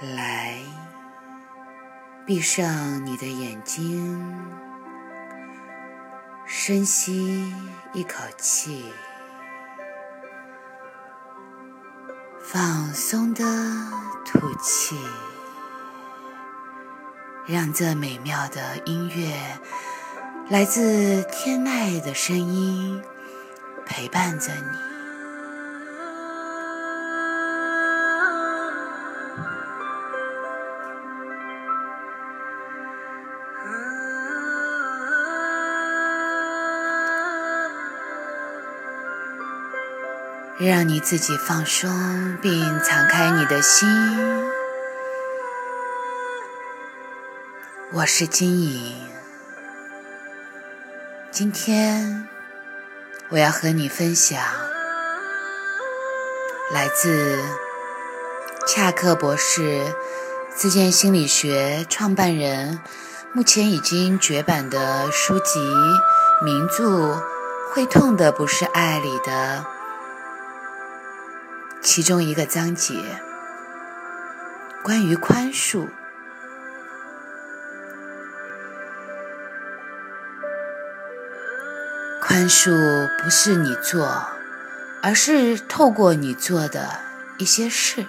来，闭上你的眼睛，深吸一口气，放松的吐气，让这美妙的音乐，来自天籁的声音，陪伴着你。让你自己放松，并敞开你的心。我是金莹，今天我要和你分享来自恰克博士自建心理学创办人，目前已经绝版的书籍名著《会痛的不是爱》里的。其中一个章节关于宽恕，宽恕不是你做，而是透过你做的一些事。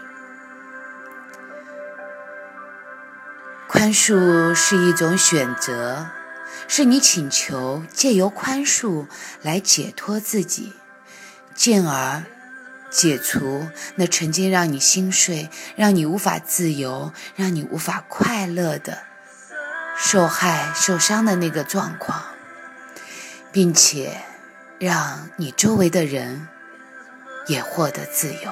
宽恕是一种选择，是你请求借由宽恕来解脱自己，进而。解除那曾经让你心碎、让你无法自由、让你无法快乐的受害、受伤的那个状况，并且让你周围的人也获得自由。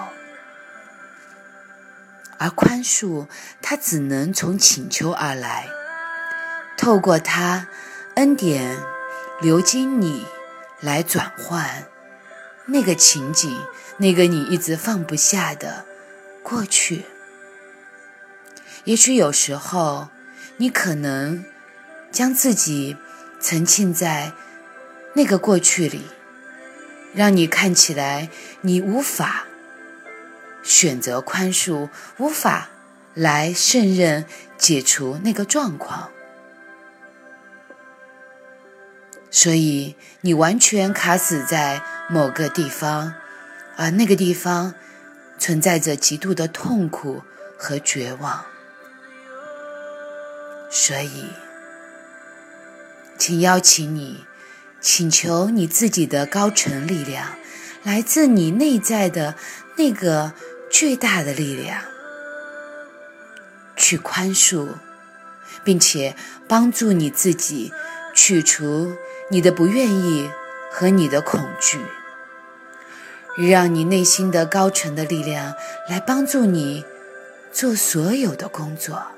而宽恕，它只能从请求而来，透过它恩典流经你来转换那个情景。那个你一直放不下的过去，也许有时候你可能将自己沉浸在那个过去里，让你看起来你无法选择宽恕，无法来胜任解除那个状况，所以你完全卡死在某个地方。而那个地方存在着极度的痛苦和绝望，所以，请邀请你，请求你自己的高层力量，来自你内在的那个巨大的力量，去宽恕，并且帮助你自己去除你的不愿意和你的恐惧。让你内心的高沉的力量来帮助你做所有的工作。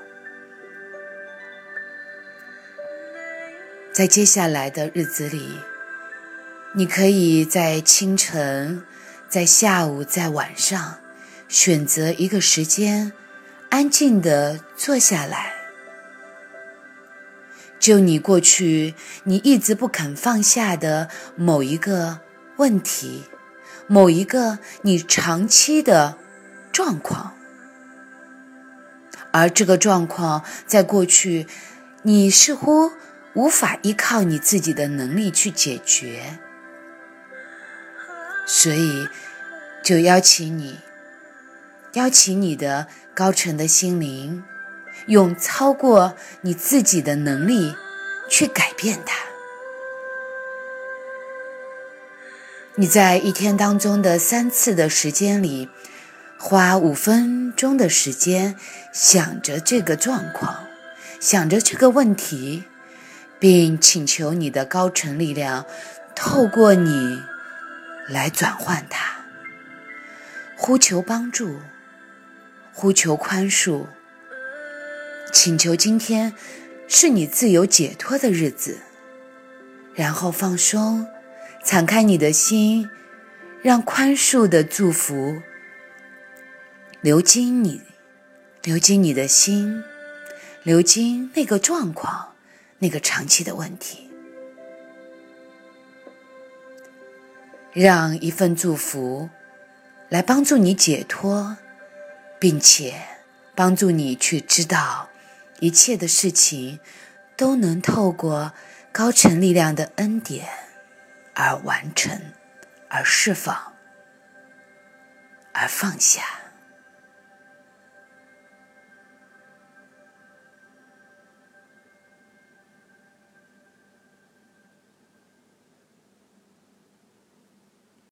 在接下来的日子里，你可以在清晨、在下午、在晚上，选择一个时间，安静的坐下来，就你过去你一直不肯放下的某一个问题。某一个你长期的状况，而这个状况在过去，你似乎无法依靠你自己的能力去解决，所以就邀请你，邀请你的高层的心灵，用超过你自己的能力去改变它。你在一天当中的三次的时间里，花五分钟的时间想着这个状况，想着这个问题，并请求你的高层力量透过你来转换它，呼求帮助，呼求宽恕，请求今天是你自由解脱的日子，然后放松。敞开你的心，让宽恕的祝福流经你，流经你的心，流经那个状况，那个长期的问题，让一份祝福来帮助你解脱，并且帮助你去知道，一切的事情都能透过高层力量的恩典而完成，而释放，而放下。